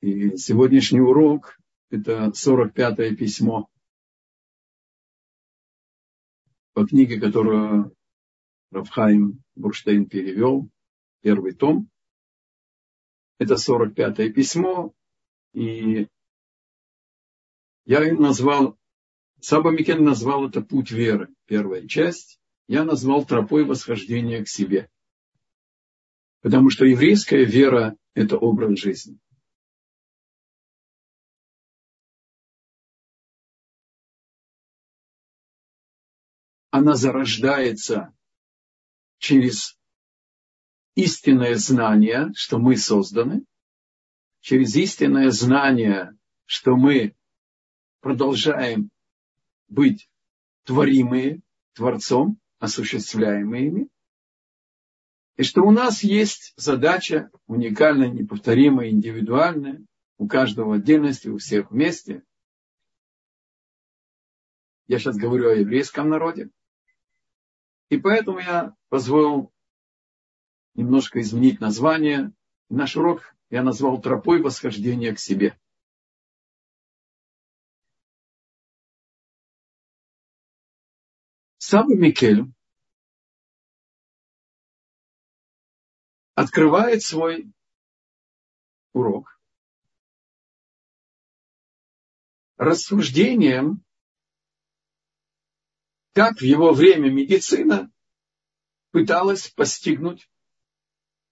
И сегодняшний урок – это 45-е письмо по книге, которую Рафхайм Бурштейн перевел, первый том. Это 45-е письмо, и я назвал, Саба Микен назвал это «Путь веры», первая часть. Я назвал «Тропой восхождения к себе». Потому что еврейская вера – это образ жизни. Она зарождается через истинное знание, что мы созданы, через истинное знание, что мы продолжаем быть творимые Творцом, осуществляемыми, и что у нас есть задача уникальная, неповторимая, индивидуальная, у каждого в отдельности, у всех вместе. Я сейчас говорю о еврейском народе. И поэтому я позволил немножко изменить название. Наш урок я назвал тропой восхождения к себе. Саба Микель открывает свой урок рассуждением, как в его время медицина пыталась постигнуть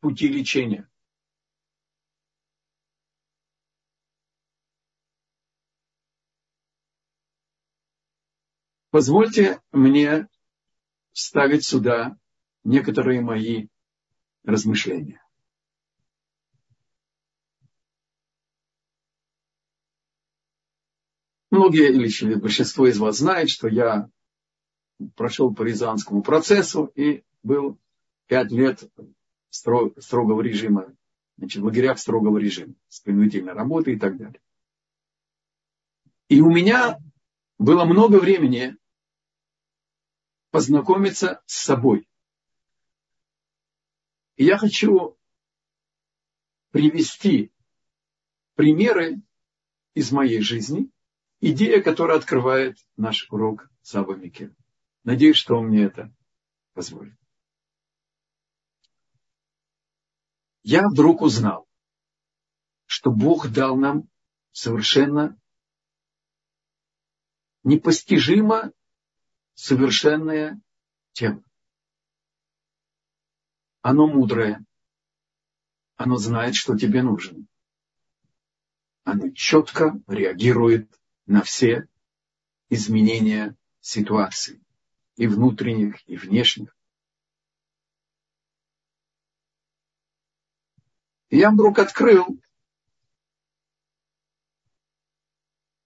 пути лечения. Позвольте мне вставить сюда некоторые мои размышления. Многие или большинство из вас знает, что я прошел по Рязанскому процессу и был пять лет строгого режима, значит, в лагерях строгого режима, с принудительной работой и так далее. И у меня было много времени познакомиться с собой. И я хочу привести примеры из моей жизни, идея, которая открывает наш урок Саба Микель. Надеюсь, что он мне это позволит. Я вдруг узнал, что Бог дал нам совершенно непостижимо совершенное тело оно мудрое. Оно знает, что тебе нужно. Оно четко реагирует на все изменения ситуации. И внутренних, и внешних. И я вдруг открыл,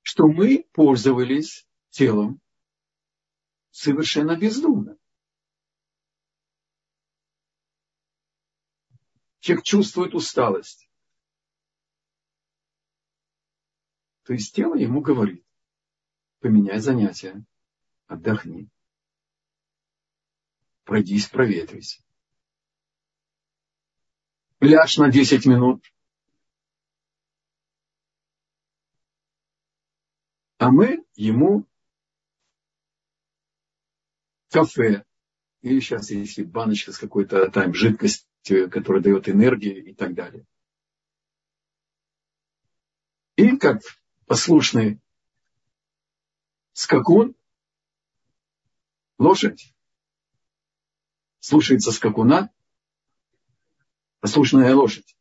что мы пользовались телом совершенно бездумно. Человек чувствует усталость. То есть тело ему говорит, поменяй занятия, отдохни, пройдись, проветрись. Ляжь на 10 минут. А мы ему кафе, или сейчас есть баночка с какой-то там жидкостью, которая дает энергию и так далее. И как послушный скакун, лошадь, слушается скакуна, послушная лошадь.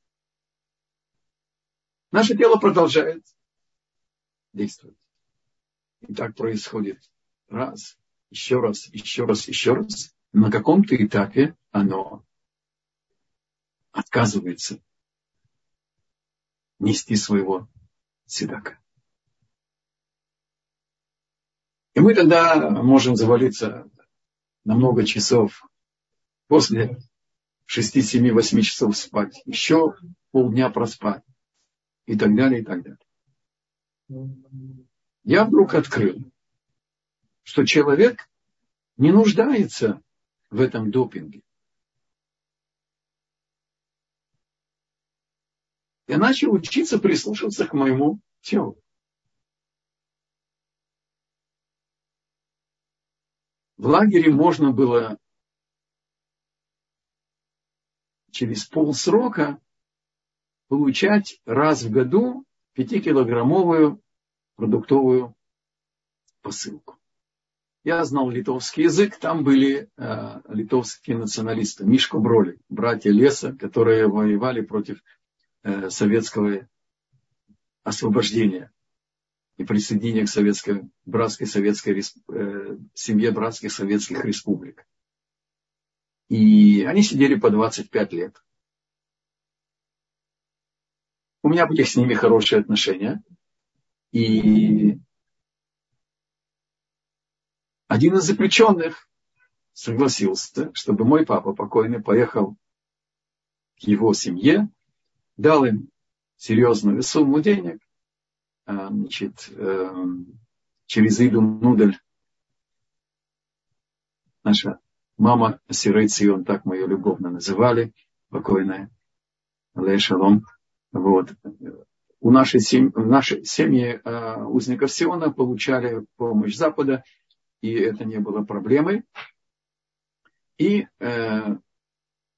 Наше тело продолжает действовать. И так происходит раз, еще раз, еще раз, еще раз. На каком-то этапе оно отказывается нести своего седака. И мы тогда можем завалиться на много часов после 6, 7, 8 часов спать, еще полдня проспать и так далее, и так далее. Я вдруг открыл, что человек не нуждается в этом допинге. Я начал учиться прислушиваться к моему телу. В лагере можно было через полсрока получать раз в году пятикилограммовую продуктовую посылку. Я знал литовский язык, там были э, литовские националисты, Мишко Броли, братья леса, которые воевали против э, советского освобождения и присоединения к советской, братской советской э, семье братских советских республик. И они сидели по 25 лет. У меня были с ними хорошие отношения. И один из заключенных согласился, чтобы мой папа покойный поехал к его семье, дал им серьезную сумму денег, а, значит, эм, через Иду Нудель, наша мама Сирей Цион, так мы ее любовно называли, покойная, Алей Шалом. Вот. У нашей семьи, нашей семье э, узников Сиона получали помощь Запада, и это не было проблемой. И э,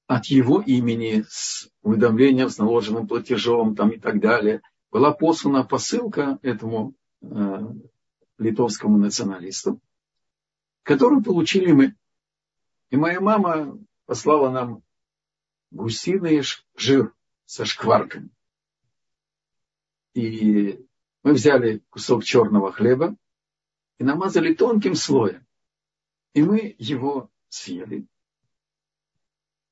от его имени с уведомлением, с наложенным платежом там, и так далее, была послана посылка этому э, литовскому националисту, которую получили мы. И моя мама послала нам гусиный жир со шкварками. И мы взяли кусок черного хлеба и намазали тонким слоем. И мы его съели.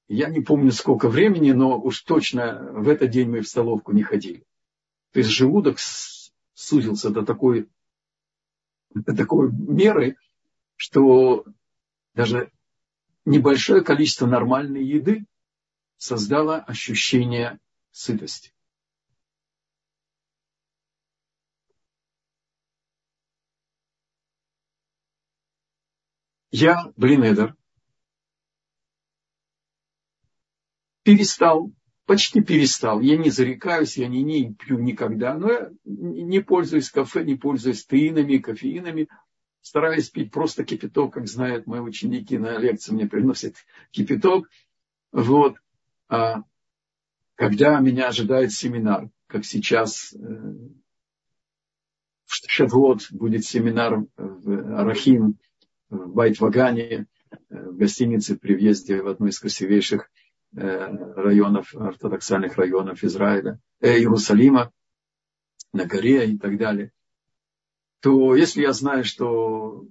Я не помню, сколько времени, но уж точно в этот день мы в столовку не ходили. То есть желудок сузился до такой, до такой меры, что даже небольшое количество нормальной еды создало ощущение сытости. Я, Блинедер, перестал, почти перестал. Я не зарекаюсь, я не, не пью никогда, но я не пользуюсь кафе, не пользуюсь теинами, кофеинами. Стараюсь пить просто кипяток, как знают мои ученики на лекции, мне приносят кипяток. Вот. А когда меня ожидает семинар, как сейчас э, в Шавуот будет семинар в Арахим, в Байт-Вагане, э, в гостинице при въезде в одну из красивейших э, районов, ортодоксальных районов Израиля, э, Иерусалима, на горе и так далее, то если я знаю, что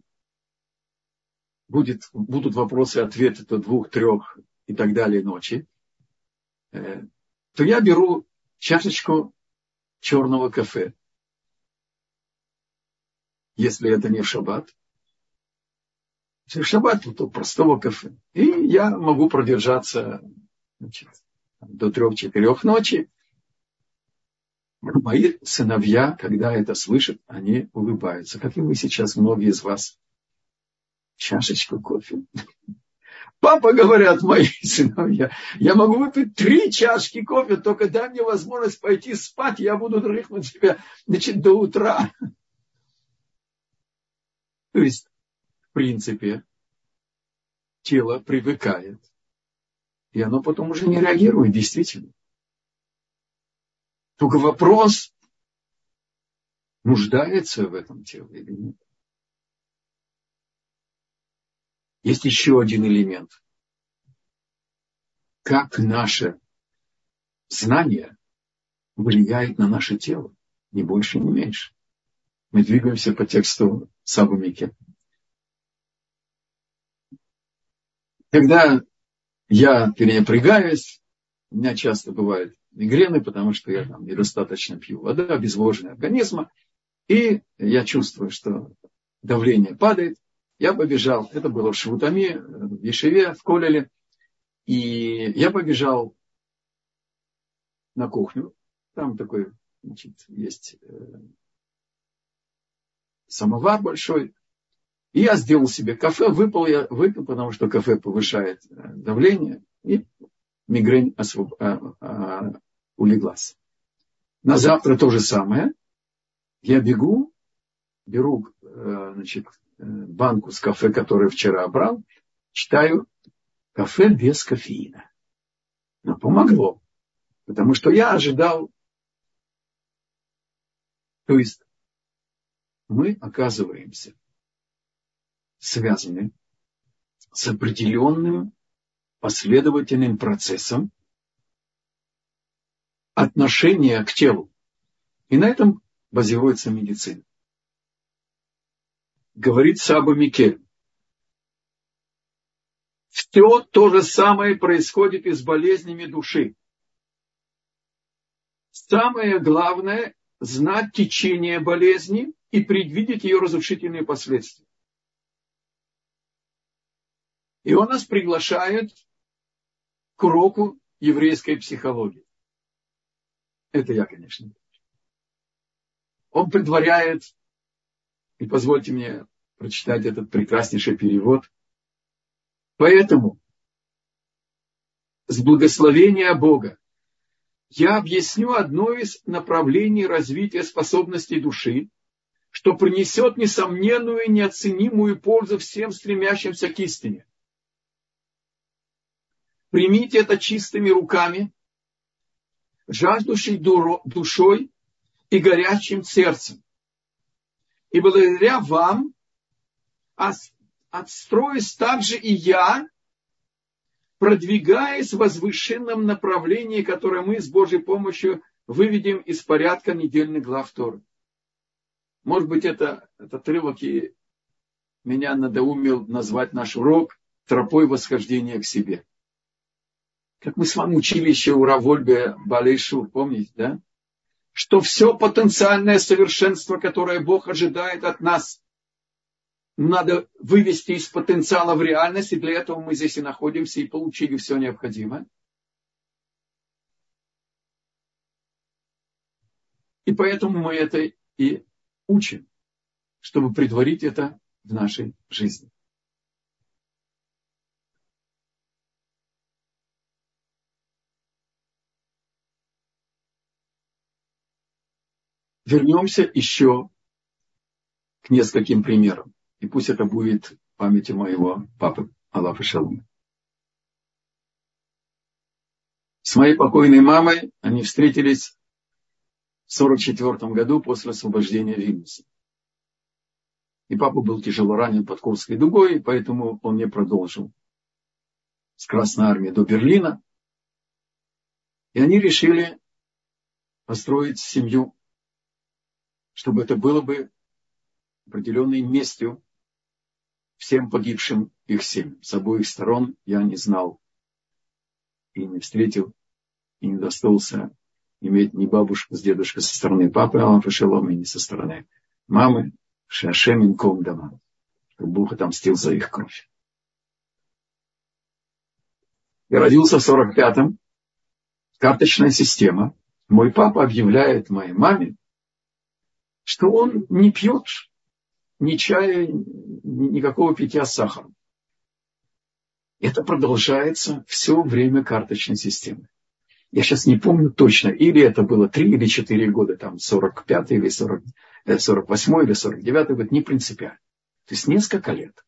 будет, будут вопросы ответы до двух, трех и так далее ночи, э, то я беру чашечку черного кафе. Если это не в шаббат, в шаббат то простого кафе. И я могу продержаться значит, до трех-четырех ночи. Мои сыновья, когда это слышат, они улыбаются, как и вы сейчас, многие из вас. Чашечку кофе. Папа, говорят мои сыновья, я могу выпить три чашки кофе, только дай мне возможность пойти спать, я буду дрыхнуть себя значит, до утра. То есть принципе, тело привыкает. И оно потом уже не реагирует, действительно. Только вопрос, нуждается в этом теле или нет. Есть еще один элемент. Как наше знание влияет на наше тело, ни больше, ни меньше. Мы двигаемся по тексту Сабу Микет. Когда я перенапрягаюсь, у меня часто бывают мигрены, потому что я там недостаточно пью вода, обезвоженный организма, и я чувствую, что давление падает. Я побежал, это было в Швутами, в Ешеве, в Колеле, и я побежал на кухню, там такой, значит, есть э, самовар большой, и я сделал себе кафе, выпил я, выпил, потому что кафе повышает э, давление, и мигрень освоб... улеглась. На завтра то же самое. Я бегу, беру э, значит, э, банку с кафе, которую вчера брал, читаю кафе без кофеина. Но помогло. Потому что я ожидал. То есть мы оказываемся связаны с определенным последовательным процессом отношения к телу. И на этом базируется медицина. Говорит Саба Микель. Все то же самое происходит и с болезнями души. Самое главное – знать течение болезни и предвидеть ее разрушительные последствия. И он нас приглашает к уроку еврейской психологии. Это я, конечно. Он предваряет, и позвольте мне прочитать этот прекраснейший перевод. Поэтому с благословения Бога я объясню одно из направлений развития способностей души, что принесет несомненную и неоценимую пользу всем стремящимся к истине. Примите это чистыми руками, жаждущей душой и горячим сердцем. И благодаря вам отстроюсь также и я, продвигаясь в возвышенном направлении, которое мы с Божьей помощью выведем из порядка недельных глав Торы. Может быть, это, этот отрывок и меня надоумил назвать наш урок тропой восхождения к себе. Как мы с вами учили еще у Равольбе Балейшур, помните, да? Что все потенциальное совершенство, которое Бог ожидает от нас, надо вывести из потенциала в реальность, и для этого мы здесь и находимся, и получили все необходимое. И поэтому мы это и учим, чтобы предварить это в нашей жизни. Вернемся еще к нескольким примерам. И пусть это будет в памяти моего папы Аллаха Шалума. С моей покойной мамой они встретились в 1944 году после освобождения Вильнюса. И папа был тяжело ранен под Курской дугой, поэтому он не продолжил с Красной Армии до Берлина. И они решили построить семью, чтобы это было бы определенной местью всем погибшим их семьям. С обоих сторон я не знал и не встретил, и не достался иметь ни бабушку с дедушкой со стороны папы Аллаха Шалома, ни со стороны мамы Шашемин Ком Дама. Чтобы Бог отомстил за их кровь. Я родился в 45-м. Карточная система. Мой папа объявляет моей маме, что он не пьет ни чая, никакого питья с сахаром. Это продолжается все время карточной системы. Я сейчас не помню точно, или это было 3 или 4 года, там 45 или 40, 48 э, или 49 год, не принципиально. То есть несколько лет.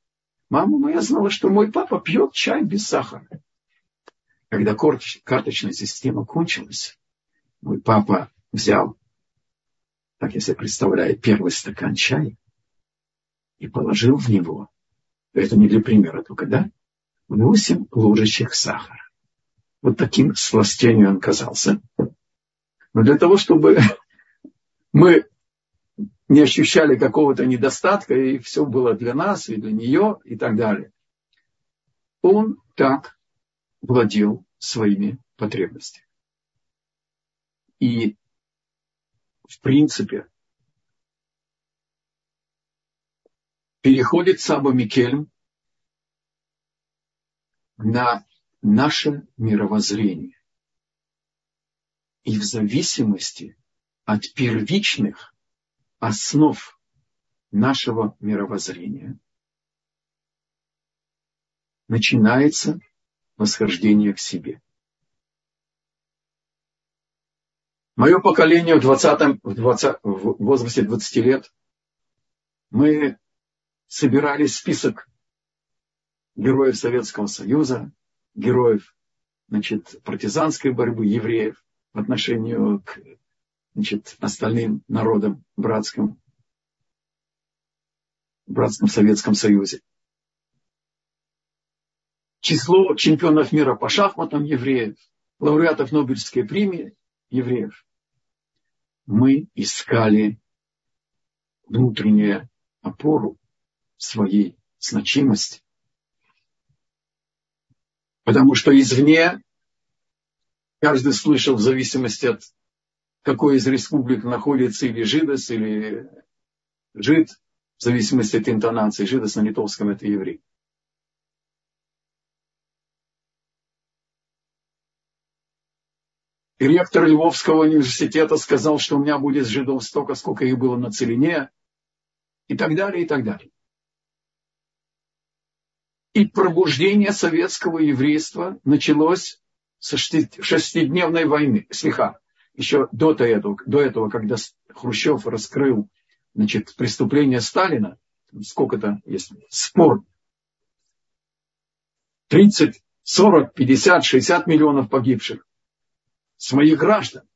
Мама моя знала, что мой папа пьет чай без сахара. Когда карточная система кончилась, мой папа взял, так я себе представляю, первый стакан чая и положил в него, это не для примера только, да, восемь ложечек сахара. Вот таким сластением он казался. Но для того, чтобы мы не ощущали какого-то недостатка, и все было для нас и для нее и так далее, он так владел своими потребностями. И в принципе переходит Саба Микельм на наше мировоззрение. И в зависимости от первичных основ нашего мировоззрения начинается восхождение к себе. Мое поколение в, 20, в, 20, в возрасте 20 лет, мы собирали список героев Советского Союза, героев значит, партизанской борьбы евреев в отношении к значит, остальным народам братским, братском Советском Союзе. Число чемпионов мира по шахматам евреев, лауреатов Нобелевской премии евреев. Мы искали внутреннюю опору своей значимости. Потому что извне каждый слышал в зависимости от какой из республик находится или жидос, или жид, в зависимости от интонации. Жидос на литовском это еврей. Ректор Львовского университета сказал, что у меня будет жидов столько, сколько их было на Целине, и так далее, и так далее. И пробуждение советского еврейства началось со шестидневной войны, слегка, еще до этого, до этого, когда Хрущев раскрыл значит, преступление Сталина, сколько-то есть спор, 30, 40, 50, 60 миллионов погибших своих граждан.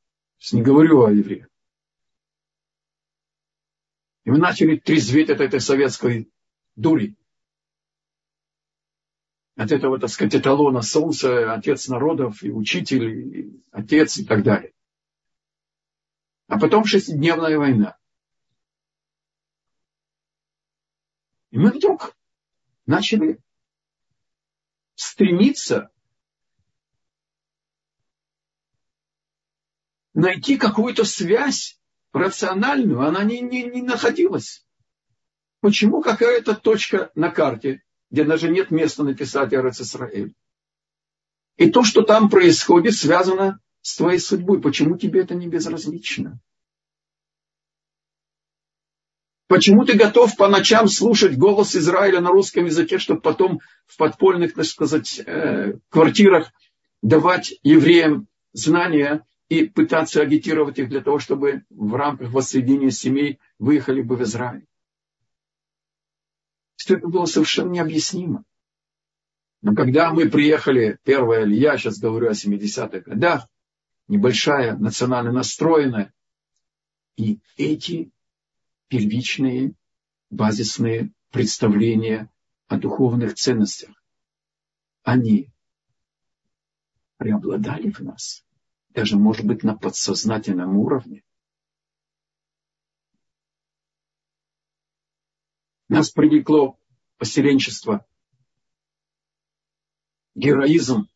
Не говорю о евреях. И мы начали трезветь от этой советской дури. От этого, так сказать, эталона солнца, отец народов, и учитель, и отец, и так далее. А потом шестидневная война. И мы вдруг начали стремиться найти какую-то связь рациональную, она не, не, не находилась. Почему какая-то точка на карте, где даже нет места написать Эрец Исраэль? И то, что там происходит, связано с твоей судьбой. Почему тебе это не безразлично? Почему ты готов по ночам слушать голос Израиля на русском языке, чтобы потом в подпольных, так сказать, э, квартирах давать евреям знания и пытаться агитировать их для того, чтобы в рамках воссоединения семей выехали бы в Израиль? Что это было совершенно необъяснимо. Но когда мы приехали, первая я сейчас говорю о 70-х годах, небольшая, национально настроенная. И эти первичные, базисные представления о духовных ценностях, они преобладали в нас, даже, может быть, на подсознательном уровне. Нас привлекло поселенчество, героизм,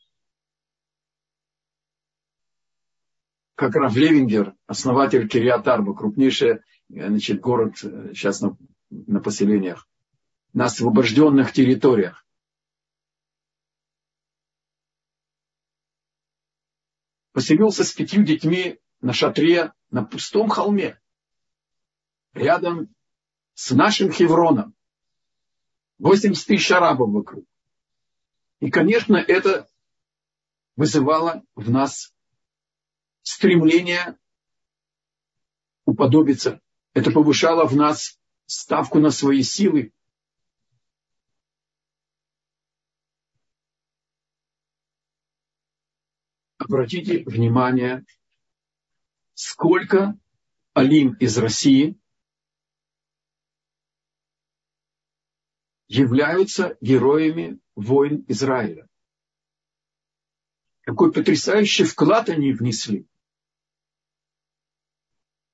как Раф Левингер, основатель Кириатарба, крупнейший значит, город сейчас на, на поселениях, на освобожденных территориях. Поселился с пятью детьми на шатре на пустом холме, рядом с нашим Хевроном. 80 тысяч арабов вокруг. И, конечно, это вызывало в нас стремление уподобиться. Это повышало в нас ставку на свои силы. Обратите внимание, сколько Алим из России являются героями войн Израиля. Какой потрясающий вклад они внесли.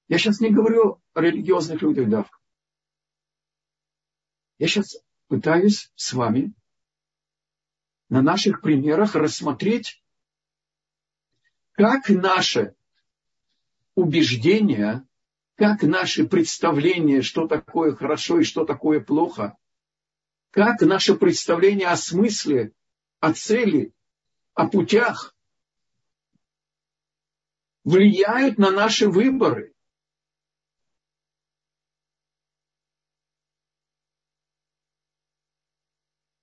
Я сейчас не говорю о религиозных людях, да. Я сейчас пытаюсь с вами на наших примерах рассмотреть, как наше убеждение, как наши представления, что такое хорошо и что такое плохо, как наше представление о смысле, о цели, о путях влияют на наши выборы.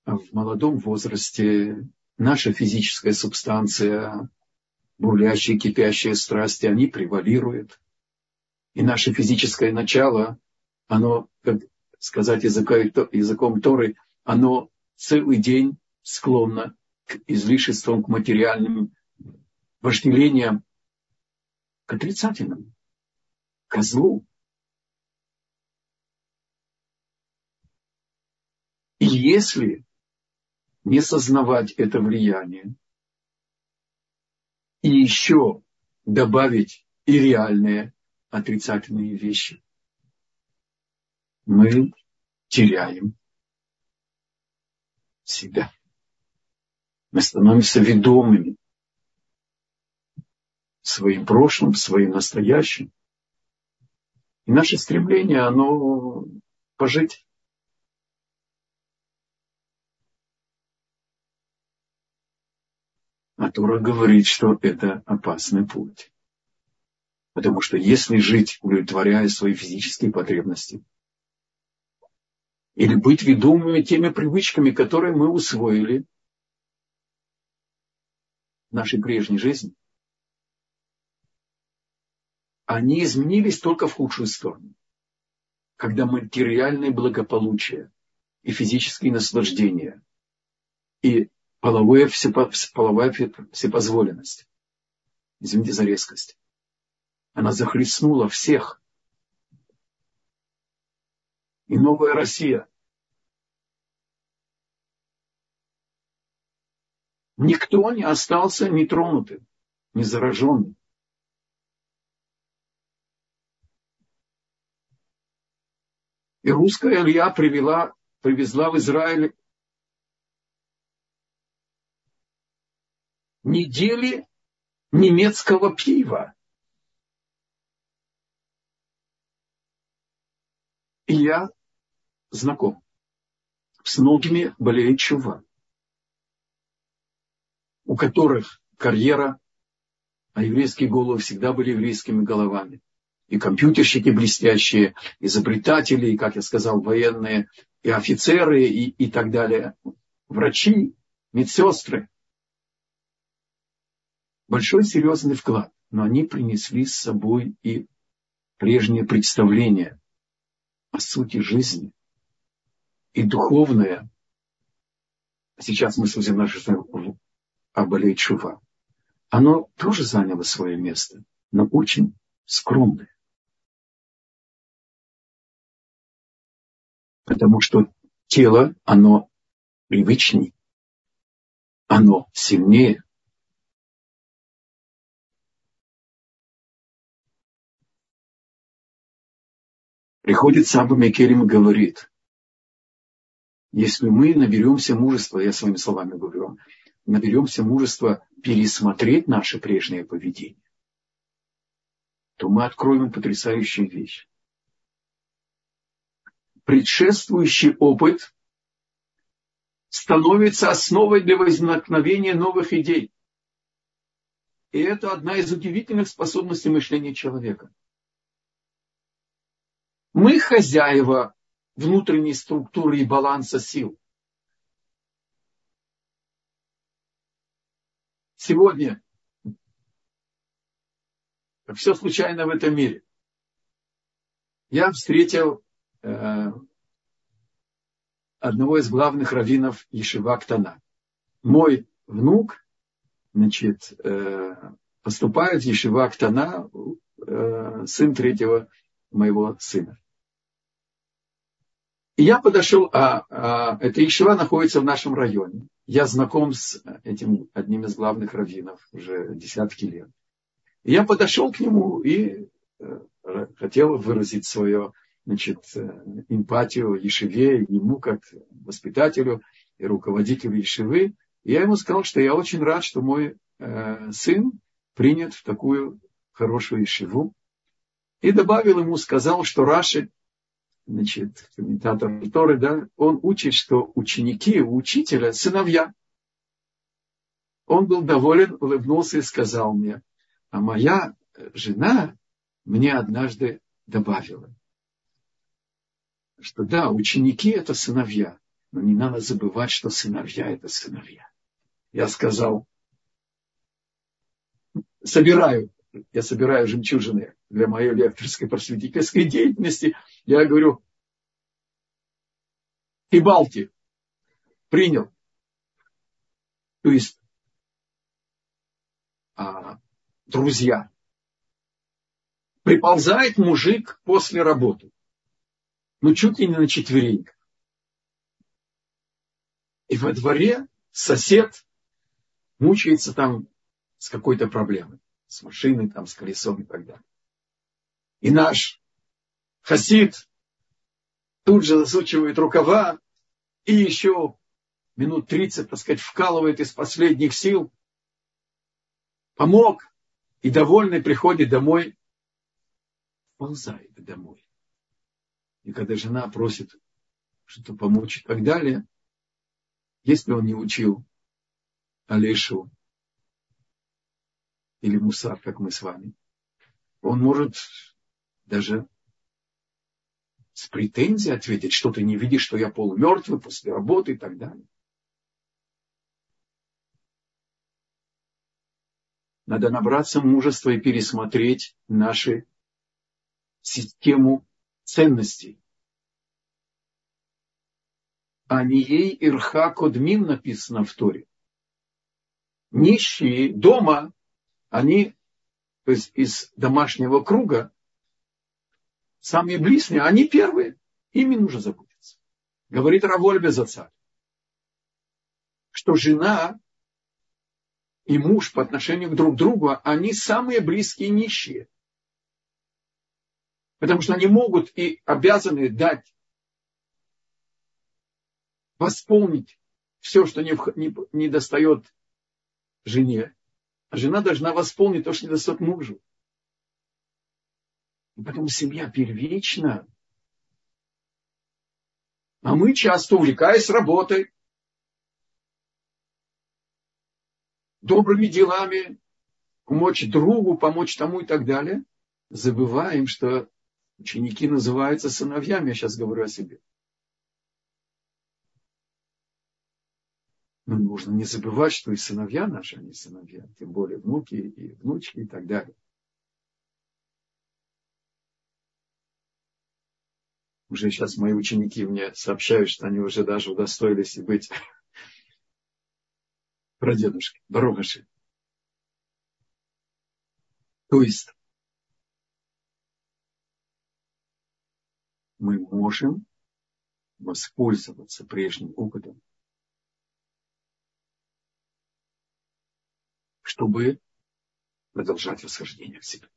в молодом возрасте наша физическая субстанция бурлящие, кипящие страсти, они превалируют. И наше физическое начало, оно, как сказать языком Торы, оно целый день склонно к излишествам, к материальным вожделениям, к отрицательному, к злу. И если не сознавать это влияние, и еще добавить и реальные отрицательные вещи, мы теряем себя. Мы становимся ведомыми своим прошлым, своим настоящим. И наше стремление, оно пожить. А Тура говорит, что это опасный путь. Потому что если жить, удовлетворяя свои физические потребности, или быть ведомыми теми привычками, которые мы усвоили в нашей прежней жизни, они изменились только в худшую сторону. Когда материальное благополучие и физические наслаждения и половая, всепо, половая всепозволенность, извините за резкость, она захлестнула всех. И новая Россия. Никто не остался нетронутым, не зараженным. И русская Илья привела, привезла в Израиль недели немецкого пива. И я знаком с многими болеет чува, у которых карьера, а еврейские головы всегда были еврейскими головами и компьютерщики блестящие, изобретатели, и, как я сказал, военные, и офицеры, и, и так далее, врачи, медсестры. Большой серьезный вклад, но они принесли с собой и прежнее представление о сути жизни и духовное. Сейчас мы судим нашу Абалей Чува. Оно тоже заняло свое место, но очень скромное. потому что тело, оно привычнее, оно сильнее. Приходит Саба Мекерим и говорит, если мы наберемся мужества, я своими словами говорю наберемся мужества пересмотреть наше прежнее поведение, то мы откроем потрясающую вещь предшествующий опыт становится основой для возникновения новых идей. И это одна из удивительных способностей мышления человека. Мы хозяева внутренней структуры и баланса сил. Сегодня все случайно в этом мире. Я встретил Э, одного из главных раввинов Ешива Ктана. Мой внук, значит, э, поступает в Ешива э, сын третьего моего сына. И я подошел, а, а эта Ешива находится в нашем районе. Я знаком с этим одним из главных раввинов уже десятки лет. И я подошел к нему и хотел выразить свое значит, э, эмпатию Ешеве, ему как воспитателю и руководителю Ешевы. И я ему сказал, что я очень рад, что мой э, сын принят в такую хорошую Ешеву. И добавил ему, сказал, что Раши, значит, комментатор Торы, да, он учит, что ученики у учителя сыновья. Он был доволен, улыбнулся и сказал мне, а моя жена мне однажды добавила, что да, ученики это сыновья, но не надо забывать, что сыновья это сыновья. Я сказал, собираю, я собираю жемчужины для моей лекторской просветительской деятельности, я говорю, Кибалти принял. То есть а, друзья. Приползает мужик после работы. Ну, чуть ли не на четвереньках. И во дворе сосед мучается там с какой-то проблемой. С машиной, там, с колесом и так далее. И наш хасид тут же засучивает рукава и еще минут 30, так сказать, вкалывает из последних сил. Помог. И довольный приходит домой, ползает домой. И когда жена просит что-то помочь и так далее, если он не учил Алешу или Мусар, как мы с вами, он может даже с претензией ответить, что ты не видишь, что я полумертвый после работы и так далее. Надо набраться мужества и пересмотреть нашу систему ценностей. А не ей ирха кодмим написано в Торе. Нищие дома, они то есть из домашнего круга, самые близкие, они первые, ими нужно заботиться. Говорит Раволь Безацар, что жена и муж по отношению к друг другу, они самые близкие нищие. Потому что они могут и обязаны дать, восполнить все, что не, не, не достает жене. Жена должна восполнить то, что не достает мужу. И поэтому семья первична. А мы часто, увлекаясь работой, добрыми делами, помочь другу, помочь тому и так далее, забываем, что ученики называются сыновьями, я сейчас говорю о себе. Но нужно не забывать, что и сыновья наши, они сыновья, тем более внуки и внучки и так далее. Уже сейчас мои ученики мне сообщают, что они уже даже удостоились и быть прадедушки, Барогаши. То есть мы можем воспользоваться прежним опытом, чтобы продолжать восхождение к себе.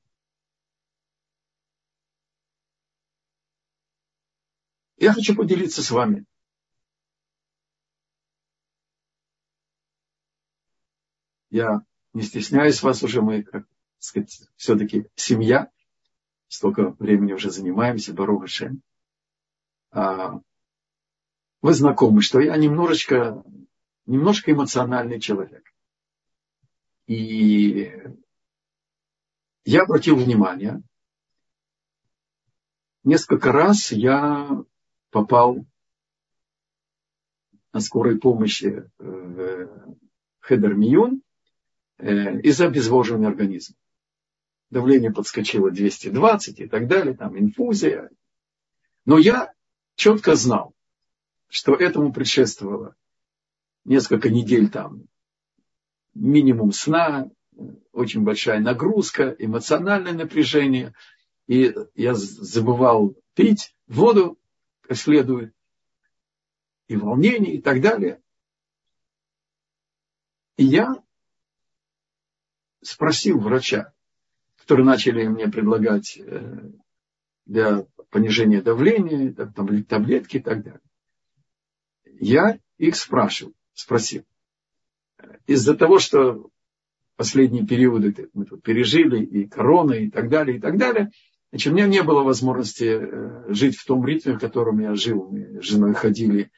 Я хочу поделиться с вами. Я не стесняюсь вас уже, мы, как сказать, все-таки семья. Столько времени уже занимаемся, Баруха Шем. А, вы знакомы, что я немножечко, немножко эмоциональный человек. И я обратил внимание, несколько раз я попал на скорой помощи в Хедер Миюн э, из-за обезвоживания организма. Давление подскочило 220 и так далее, там инфузия. Но я четко знал, что этому предшествовало несколько недель там минимум сна, очень большая нагрузка, эмоциональное напряжение. И я забывал пить воду, как следует, и волнение, и так далее. И я спросил врача, которые начали мне предлагать э, для понижения давления, таблетки и так далее. Я их спрашивал, спросил. Из-за того, что последние периоды мы тут пережили, и корона, и так далее, и так далее, Значит, у меня не было возможности э, жить в том ритме, в котором я жил. Мы с женой ходили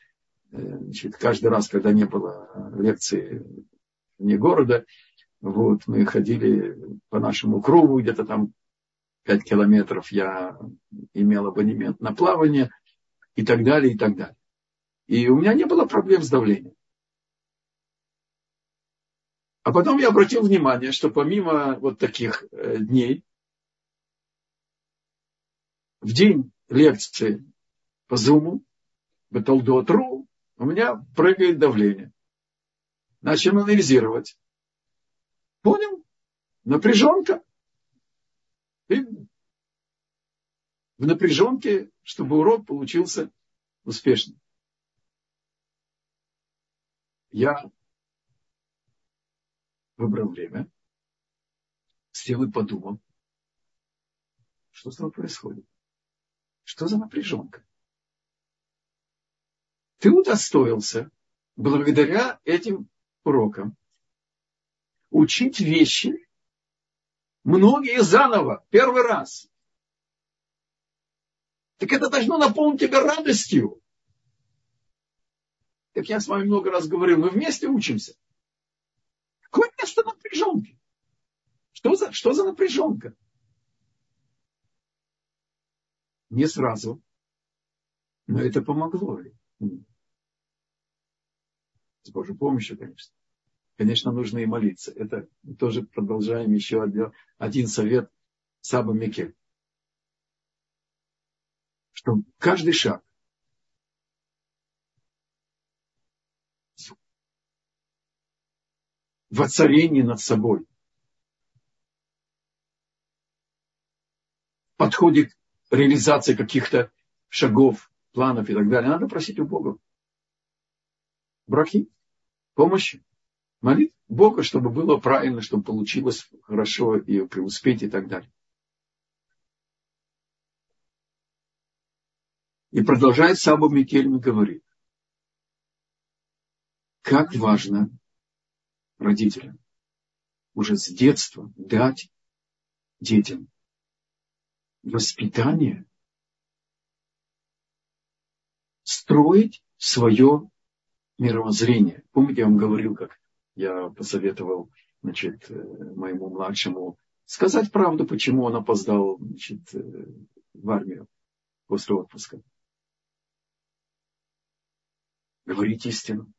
э, значит, каждый раз, когда не было лекции вне города. Вот, мы ходили по нашему кругу, где-то там 5 километров я имел абонемент на плавание и так далее, и так далее. И у меня не было проблем с давлением. А потом я обратил внимание, что помимо вот таких э, дней, в день лекции по зуму, Баталдотру, у меня прыгает давление. Начал анализировать. Понял? Напряженка. И в напряженке, чтобы урок получился успешным. Я выбрал время, сел и подумал, что с тобой происходит. Что за напряженка? Ты удостоился благодаря этим урокам учить вещи, многие заново, первый раз. Так это должно наполнить тебя радостью. Как я с вами много раз говорил, мы вместе учимся. Место напряженки? Что за, что за напряженка? Не сразу. Но это помогло. С Божьей помощью, конечно. Конечно, нужно и молиться. Это тоже продолжаем еще один, один совет Саба Микель. Что каждый шаг воцарении над собой подходит реализация каких-то шагов, планов и так далее, надо просить у Бога. Браки, помощи, молить Бога, чтобы было правильно, чтобы получилось хорошо и преуспеть и так далее. И продолжает Саба Микельми говорит, как важно родителям уже с детства дать детям воспитание, строить свое мировоззрение. Помните, я вам говорил, как я посоветовал значит, э, моему младшему сказать правду, почему он опоздал значит, э, в армию после отпуска. Говорить истину.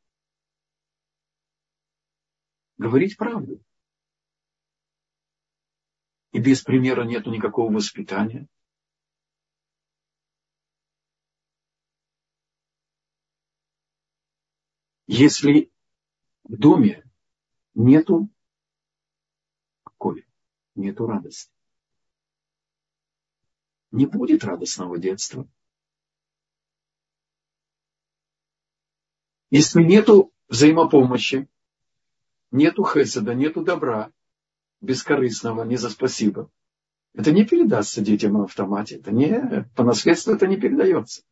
Говорить правду. И без примера нету никакого воспитания. Если в доме нету покоя, нету радости, не будет радостного детства. Если нету взаимопомощи, нету хеседа, нету добра, бескорыстного, не за спасибо. Это не передастся детям на автомате. Это не, по наследству это не передается.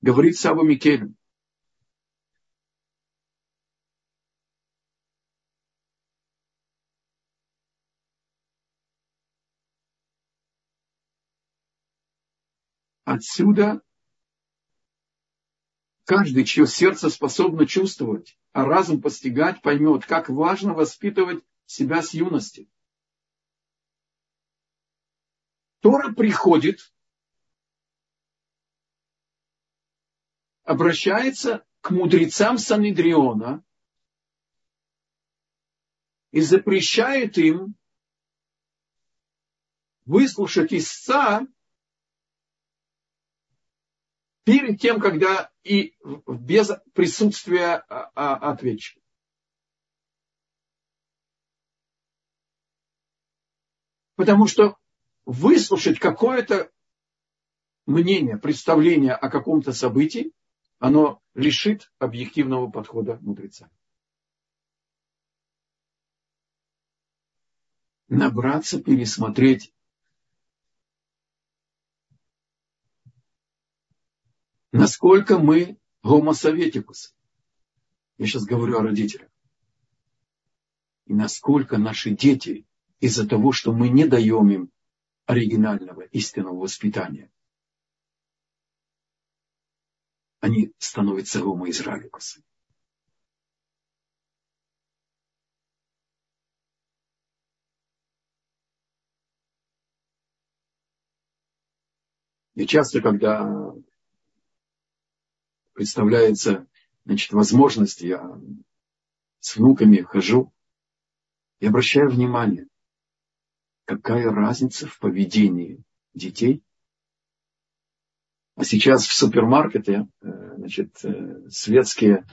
Говорит Саба Микель. Отсюда Каждый, чье сердце способно чувствовать, а разум постигать, поймет, как важно воспитывать себя с юности. Тора приходит, обращается к мудрецам Санедриона и запрещает им выслушать истца перед тем, когда и без присутствия а, а, ответчика. Потому что выслушать какое-то мнение, представление о каком-то событии, оно лишит объективного подхода мудреца. Набраться, пересмотреть насколько мы гомосоветикус. Я сейчас говорю о родителях. И насколько наши дети из-за того, что мы не даем им оригинального, истинного воспитания, они становятся гомоизраиликусами. И часто, когда представляется значит, возможность, я с внуками хожу и обращаю внимание, какая разница в поведении детей. А сейчас в супермаркете, э, значит, э, светские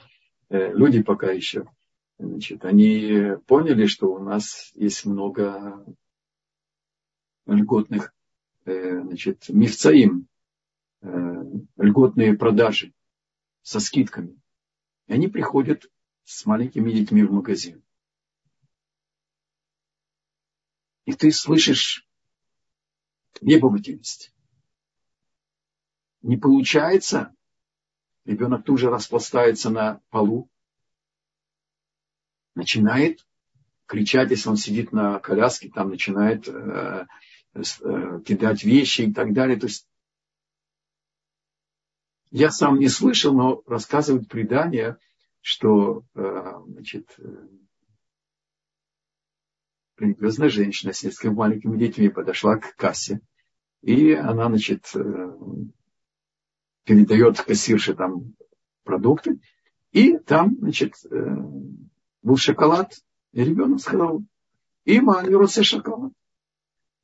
э, люди пока еще, значит, они поняли, что у нас есть много льготных, значит, мифцаим, льготные продажи со скидками. И они приходят с маленькими детьми в магазин. И ты слышишь требовательность. Не получается, ребенок тут же распластается на полу, начинает кричать, если он сидит на коляске, там начинает э, э, кидать вещи и так далее. То есть я сам не слышал, но рассказывают предания, что э, значит, э, религиозная женщина с несколькими маленькими детьми подошла к кассе, и она, значит, э, передает кассирше там продукты, и там, значит, был шоколад, и ребенок сказал, има, не шоколад.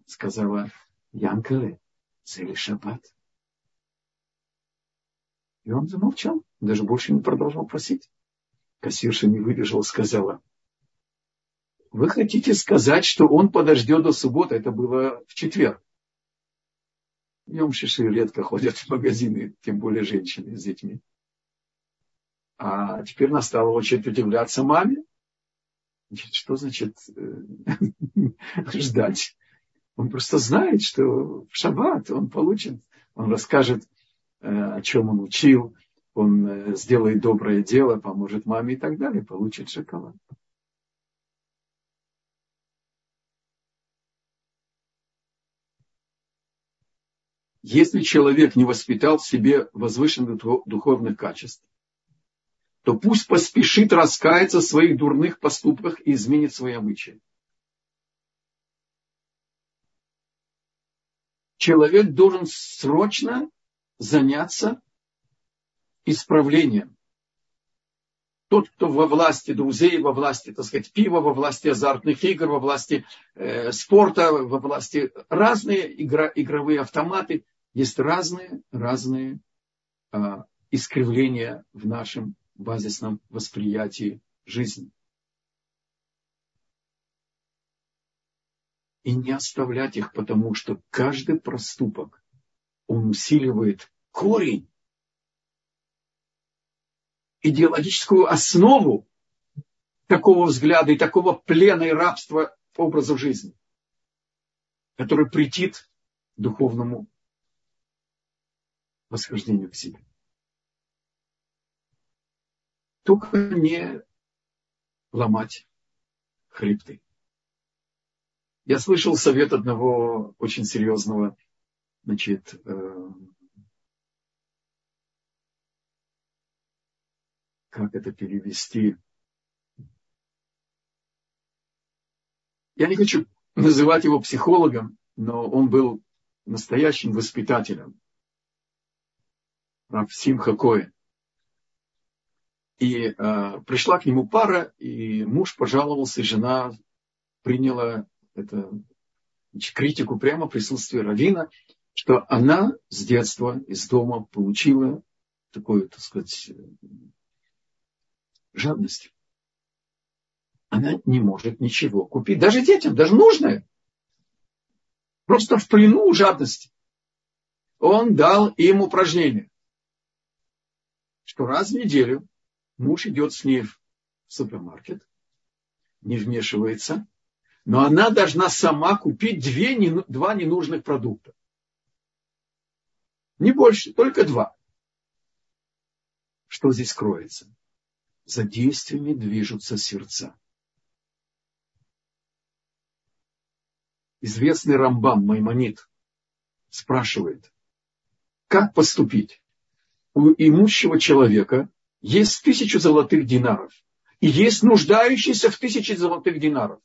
Сказала, Янкале, цели шаббат. И он замолчал, даже больше не продолжал просить. Кассирша не выдержала, сказала, вы хотите сказать, что он подождет до субботы? Это было в четверг. Днем редко ходят в магазины, тем более женщины с детьми. А теперь настала очередь удивляться маме. Что значит э, ждать? Он просто знает, что в шаббат он получит, он расскажет о чем он учил, он э, сделает доброе дело, поможет маме и так далее, получит шоколад. Если человек не воспитал в себе возвышенных духовных качеств, то пусть поспешит раскаяться в своих дурных поступках и изменит свои обычаи. Человек должен срочно заняться исправлением. Тот, кто во власти друзей, во власти, так сказать, пива, во власти азартных игр, во власти э, спорта, во власти разные игра, игровые автоматы, есть разные, разные э, искривления в нашем базисном восприятии жизни. И не оставлять их, потому что каждый проступок он усиливает корень, идеологическую основу такого взгляда и такого плена и рабства образов жизни, который претит духовному восхождению к себе. Только не ломать хребты. Я слышал совет одного очень серьезного значит, как это перевести? Я не хочу называть его психологом, но он был настоящим воспитателем. Рав Симха Коэн. И э, пришла к нему пара, и муж пожаловался, и жена приняла это, критику прямо в присутствии Равина что она с детства из дома получила такую, так сказать, жадность. Она не может ничего купить. Даже детям, даже нужное. Просто в плену жадности. Он дал им упражнение, что раз в неделю муж идет с ней в супермаркет, не вмешивается, но она должна сама купить две, два ненужных продукта. Не больше, только два. Что здесь кроется? За действиями движутся сердца. Известный Рамбам Маймонит спрашивает, как поступить? У имущего человека есть тысячу золотых динаров, и есть нуждающийся в тысяче золотых динаров.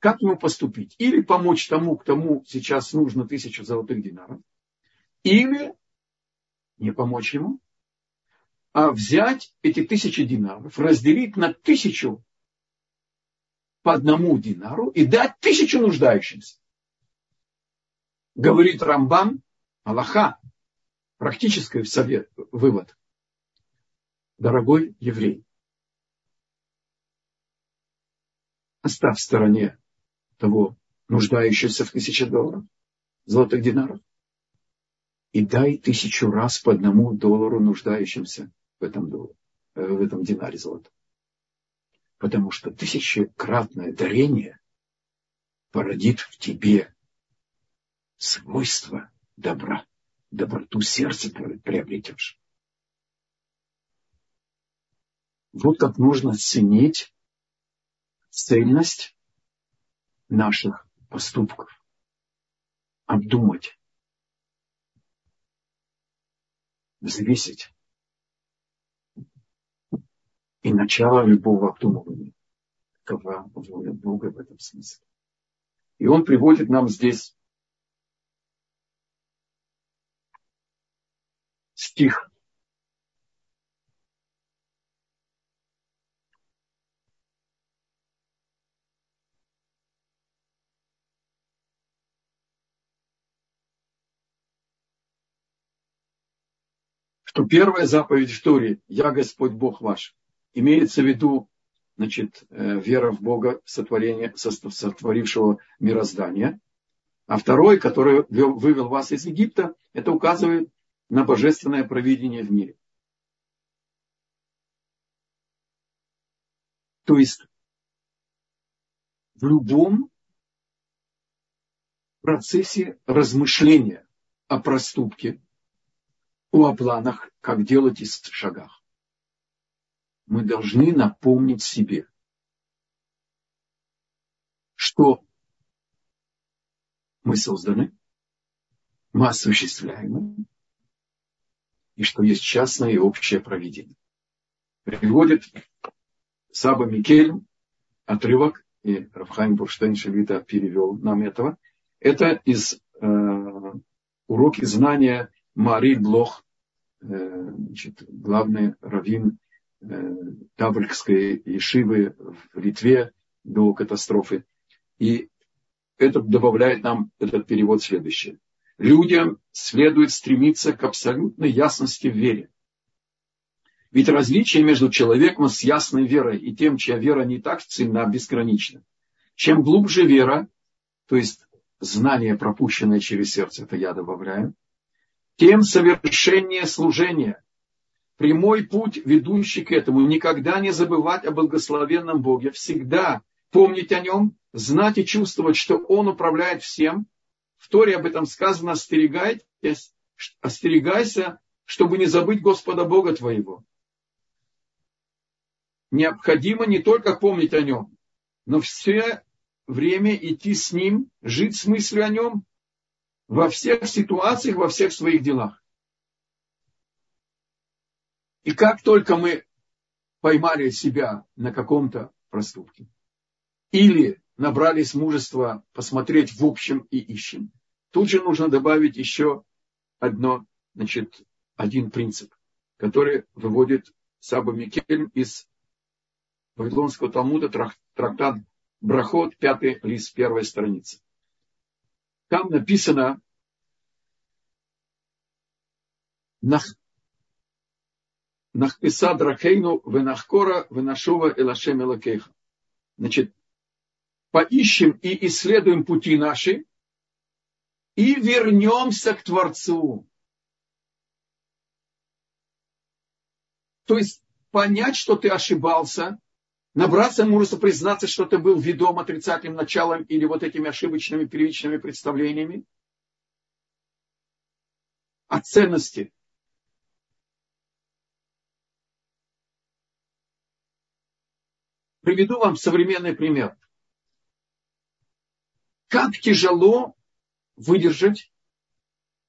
Как ему поступить? Или помочь тому, кому сейчас нужно тысячу золотых динаров, или не помочь ему, а взять эти тысячи динаров, разделить на тысячу по одному динару и дать тысячу нуждающимся. Говорит Рамбам, Аллаха, практический совет, вывод. Дорогой еврей, оставь в стороне того нуждающегося в тысяче долларов, золотых динаров, и дай тысячу раз по одному доллару нуждающимся в этом, э, в этом динаре золота. Потому что тысячекратное дарение породит в тебе свойство добра, доброту сердца приобретешь. Вот как нужно ценить цельность наших поступков, обдумать, взвесить. И начало любого обдумывания. Какова воля Бога в этом смысле. И он приводит нам здесь стих что первая заповедь в Торе «Я Господь Бог ваш» имеется в виду значит, э, вера в Бога, сотворение, сотворившего мироздание. А второй, который вывел вас из Египта, это указывает на божественное провидение в мире. То есть в любом процессе размышления о проступке, о планах, как делать из шагах, мы должны напомнить себе, что мы созданы, мы осуществляемы, и что есть частное и общее провидение. Приводит Саба Микель отрывок, и Рафхайм Бурштейн Шевита перевел нам этого. Это из э, уроки знания Мари Блох, э, значит, главный раввин Таврикской Ешивы в Литве до катастрофы. И это добавляет нам этот перевод следующее людям следует стремиться к абсолютной ясности в вере. Ведь различие между человеком с ясной верой и тем, чья вера не так ценна, безгранично. Чем глубже вера, то есть знание, пропущенное через сердце, это я добавляю, тем совершеннее служение. Прямой путь, ведущий к этому, никогда не забывать о благословенном Боге, всегда помнить о нем, знать и чувствовать, что Он управляет всем – в Торе об этом сказано, остерегайтесь, остерегайся, чтобы не забыть Господа Бога твоего. Необходимо не только помнить о нем, но все время идти с ним, жить с мыслью о нем во всех ситуациях, во всех своих делах. И как только мы поймали себя на каком-то проступке, или набрались мужества посмотреть в общем и ищем. Тут же нужно добавить еще одно, значит, один принцип, который выводит Саба Микель из Вавилонского Талмуда, трактат Брахот, пятый лист, первая страница. Там написано Нахписа дракейну венахкора венашова элашем элакейха. Значит, поищем и исследуем пути наши и вернемся к Творцу. То есть понять, что ты ошибался, набраться мужества, признаться, что ты был ведом отрицательным началом или вот этими ошибочными первичными представлениями о ценности. Приведу вам современный пример – как тяжело выдержать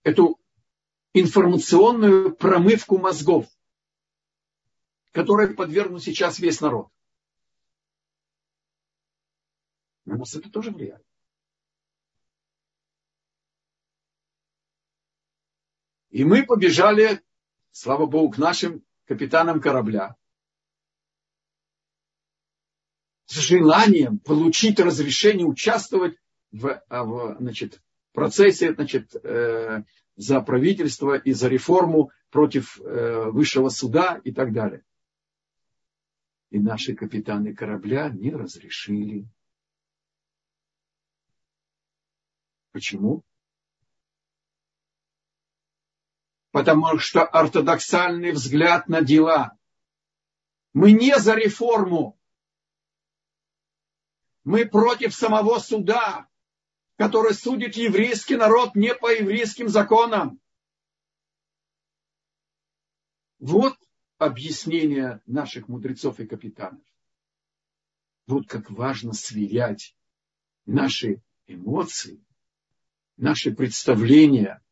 эту информационную промывку мозгов, которой подвергнут сейчас весь народ. На нас это тоже влияет. И мы побежали слава Богу, к нашим капитанам корабля с желанием получить разрешение участвовать в, а, в значит, процессе значит, э, за правительство и за реформу против э, высшего суда и так далее. И наши капитаны корабля не разрешили. Почему? Потому что ортодоксальный взгляд на дела. Мы не за реформу. Мы против самого суда, который судит еврейский народ не по еврейским законам. Вот объяснение наших мудрецов и капитанов. Вот как важно сверять наши эмоции, наши представления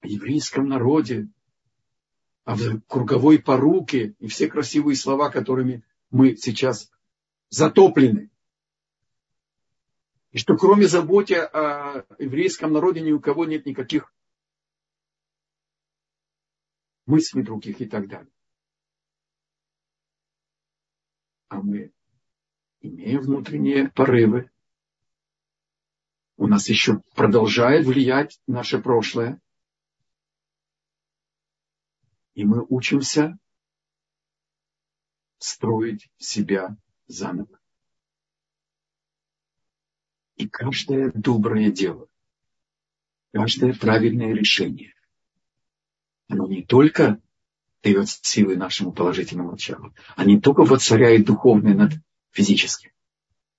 о еврейском народе, о круговой поруке и все красивые слова, которыми мы сейчас затоплены. И что кроме заботы о еврейском народе ни у кого нет никаких мыслей других и так далее. А мы имеем внутренние порывы. У нас еще продолжает влиять наше прошлое. И мы учимся строить себя заново. И каждое доброе дело, каждое правильное решение, оно не только дает силы нашему положительному началу, а не только воцаряет духовное над физическим,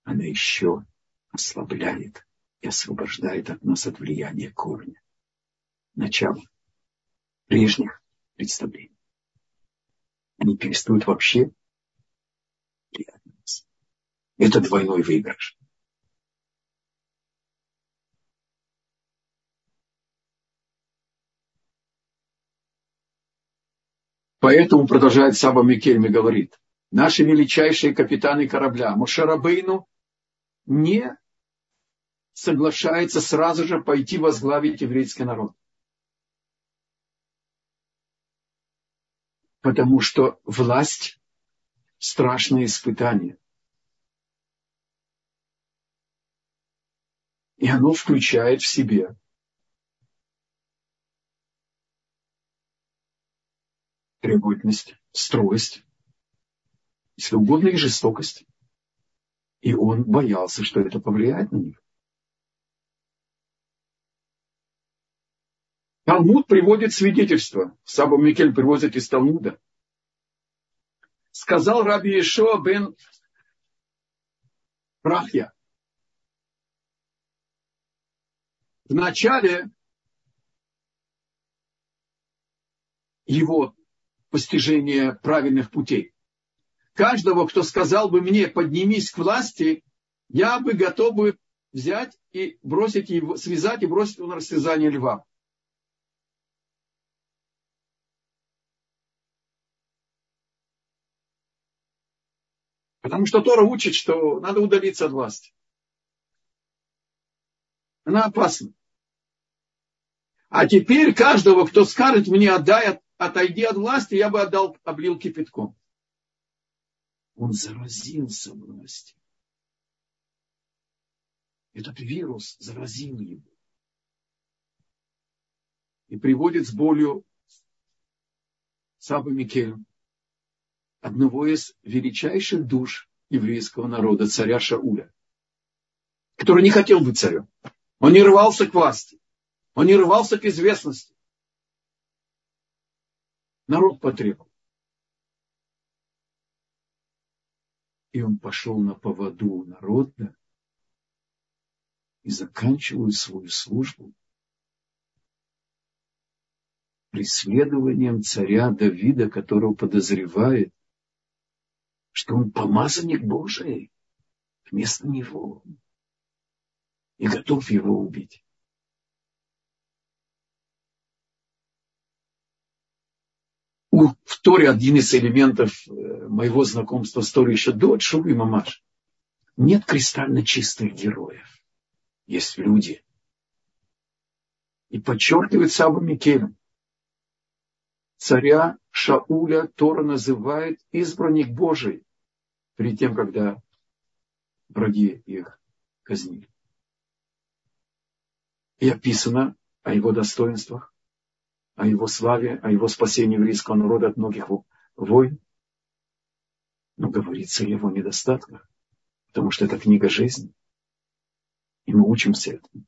оно еще ослабляет и освобождает от нас от влияния корня, начала прежних представлений. Они перестают вообще. Это двойной выигрыш. Поэтому, продолжает Саба Микельми, говорит, наши величайшие капитаны корабля, Мушарабейну не соглашается сразу же пойти возглавить еврейский народ. Потому что власть – страшное испытание. И оно включает в себе требовательность, строгость, если угодно, и жестокость. И он боялся, что это повлияет на них. Талмуд приводит свидетельство. Саба Микель приводит из Талмуда. Сказал Раби Ешоа бен Прахья. В начале его постижения правильных путей. Каждого, кто сказал бы мне, поднимись к власти, я бы готов бы взять и бросить его, связать и бросить его на растязание льва. Потому что Тора учит, что надо удалиться от власти. Она опасна. А теперь каждого, кто скажет мне, отдай отойди от власти, я бы отдал, облил кипятком. Он заразился властью. Этот вирус заразил его. И приводит с болью Саба Микель, одного из величайших душ еврейского народа, царя Шауля, который не хотел быть царем. Он не рвался к власти. Он не рвался к известности народ потребовал. И он пошел на поводу народа и заканчивает свою службу преследованием царя Давида, которого подозревает, что он помазанник Божий вместо него и готов его убить. в Торе один из элементов э, моего знакомства с Торой еще до Шувы Мамаш. Нет кристально чистых героев. Есть люди, И подчеркивает Саба Микелем. Царя Шауля Тора называет избранник Божий перед тем, когда враги их казнили. И описано о его достоинствах, о его славе, о его спасении еврейского народа от многих войн. Но говорится о его недостатках, потому что это книга жизни. И мы учимся этому.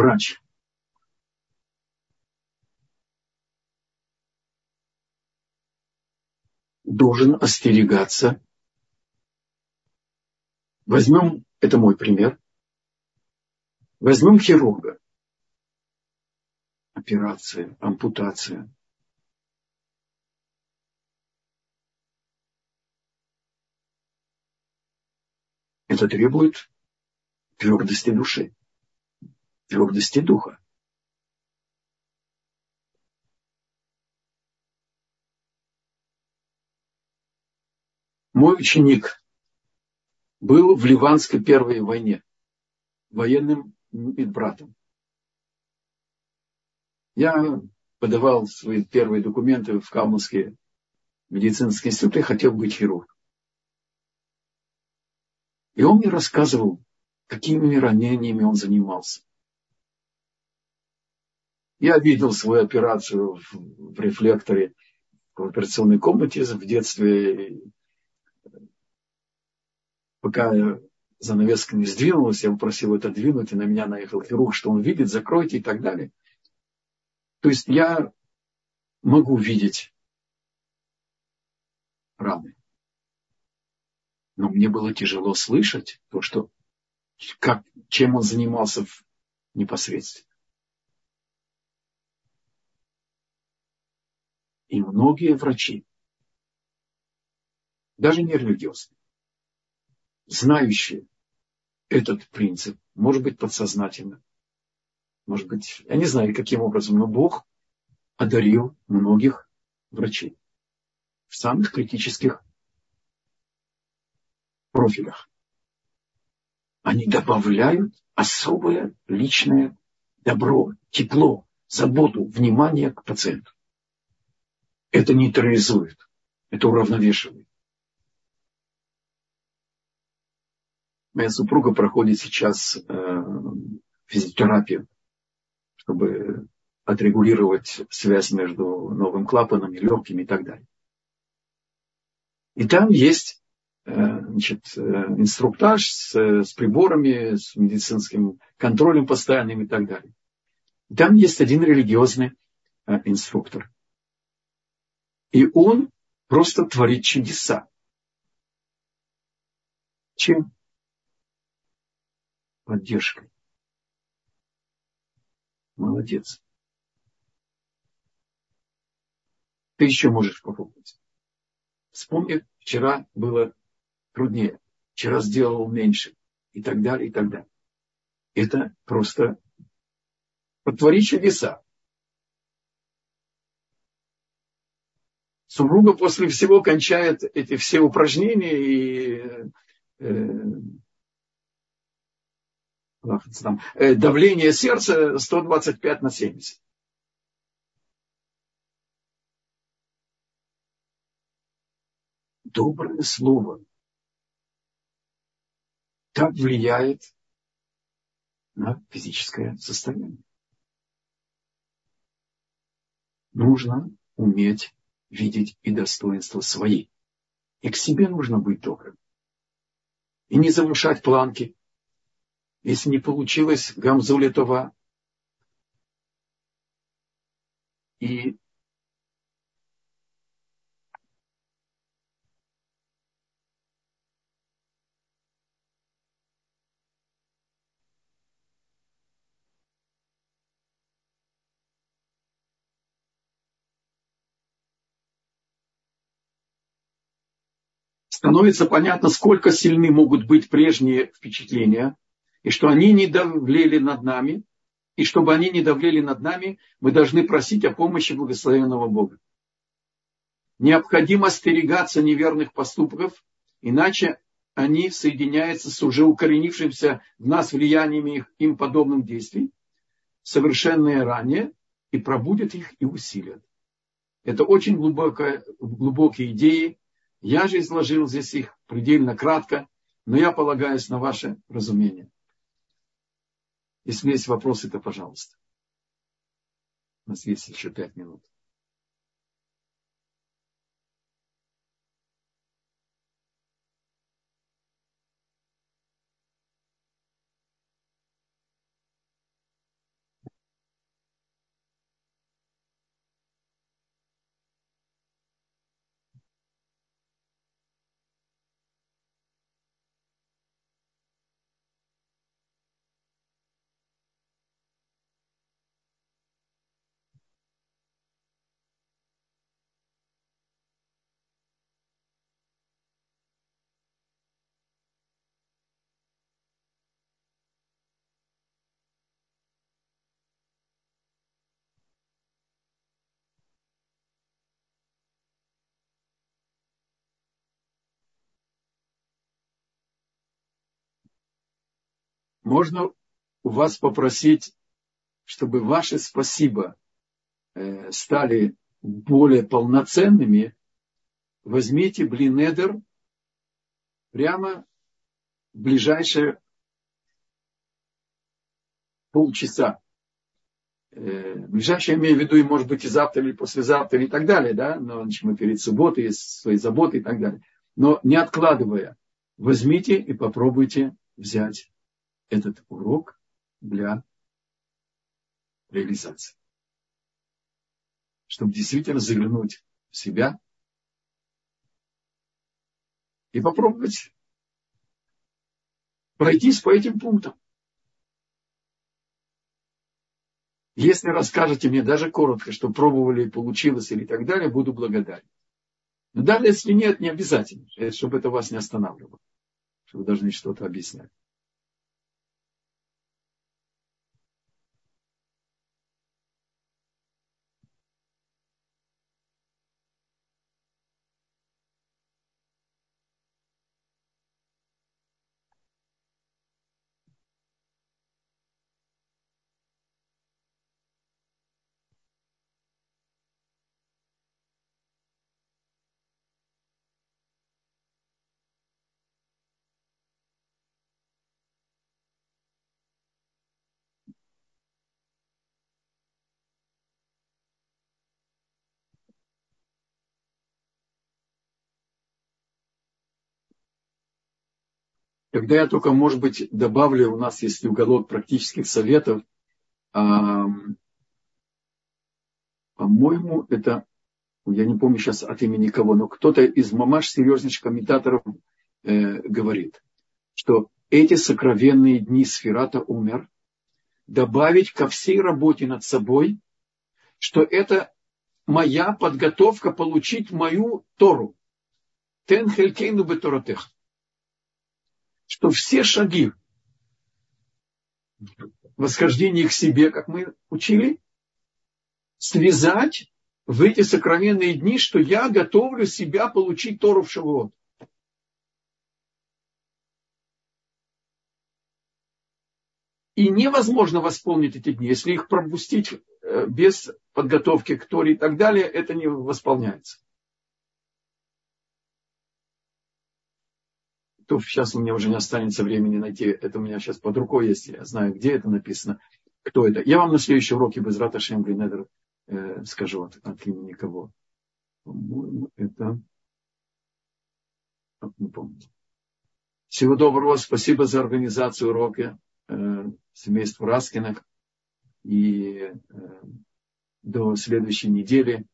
Врач. должен остерегаться. Возьмем, это мой пример, возьмем хирурга. Операция, ампутация. Это требует твердости души, твердости духа. Мой ученик был в Ливанской первой войне военным братом. Я подавал свои первые документы в Калмыцкий медицинский институт и хотел быть хирургом. И он мне рассказывал, какими ранениями он занимался. Я видел свою операцию в, в рефлекторе в операционной комнате в детстве пока занавеска не сдвинулась, я попросил это двинуть, и на меня наехал хирург, что он видит, закройте и так далее. То есть я могу видеть раны. Но мне было тяжело слышать то, что, как, чем он занимался в непосредственно. И многие врачи, даже не религиозные, знающие этот принцип, может быть, подсознательно, может быть, я не знаю, каким образом, но Бог одарил многих врачей в самых критических профилях. Они добавляют особое личное добро, тепло, заботу, внимание к пациенту. Это нейтрализует, это уравновешивает. Моя супруга проходит сейчас э, физиотерапию, чтобы отрегулировать связь между новым клапаном и легкими и так далее. И там есть э, значит, э, инструктаж с, с приборами, с медицинским контролем постоянным и так далее. И там есть один религиозный инструктор. И он просто творит чудеса. Чем? поддержкой. Молодец. Ты еще можешь попробовать. Вспомни, вчера было труднее, вчера сделал меньше и так далее, и так далее. Это просто потвори чудеса. Супруга после всего кончает эти все упражнения и э, там, э, давление сердца 125 на 70. Доброе слово так влияет на физическое состояние. Нужно уметь видеть и достоинства свои. И к себе нужно быть добрым. И не завышать планки, если не получилось Гамзулитова и становится понятно, сколько сильны могут быть прежние впечатления – и что они не давлели над нами, и чтобы они не давлели над нами, мы должны просить о помощи благословенного Бога. Необходимо остерегаться неверных поступков, иначе они соединяются с уже укоренившимся в нас влияниями их, им подобных действий, совершенные ранее, и пробудят их и усилят. Это очень глубокая, глубокие идеи. Я же изложил здесь их предельно кратко, но я полагаюсь на ваше разумение. Если есть вопросы, то пожалуйста. У нас есть еще пять минут. Можно у вас попросить, чтобы ваши спасибо э, стали более полноценными, возьмите блинедер прямо в ближайшие полчаса. Э, ближайшее имею в виду, и может быть и завтра, или послезавтра, и так далее, да, но мы перед субботой, есть свои заботы и так далее. Но не откладывая, возьмите и попробуйте взять этот урок для реализации. Чтобы действительно заглянуть в себя и попробовать пройтись по этим пунктам. Если расскажете мне даже коротко, что пробовали, получилось или так далее, буду благодарен. Но даже если нет, не обязательно, чтобы это вас не останавливало, что вы должны что-то объяснять. Когда я только, может быть, добавлю, у нас есть уголок практических советов, по-моему, это, я не помню сейчас от имени кого, но кто-то из мамаш серьезнейших комментаторов э, говорит, что эти сокровенные дни Сферата умер, добавить ко всей работе над собой, что это моя подготовка получить мою Тору. Тен хелькейну беторотех что все шаги восхождения к себе, как мы учили, связать в эти сокровенные дни, что я готовлю себя получить Тору в Шавуот. И невозможно восполнить эти дни. Если их пропустить э, без подготовки к Торе и так далее, это не восполняется. То сейчас у меня уже не останется времени найти, это у меня сейчас под рукой есть, я знаю, где это написано, кто это. Я вам на следующем уроке без Раташем Глинедер э, скажу от, от имени кого. По-моему, это... Не помню. Всего доброго, спасибо за организацию урока э, Раскиных. И э, до следующей недели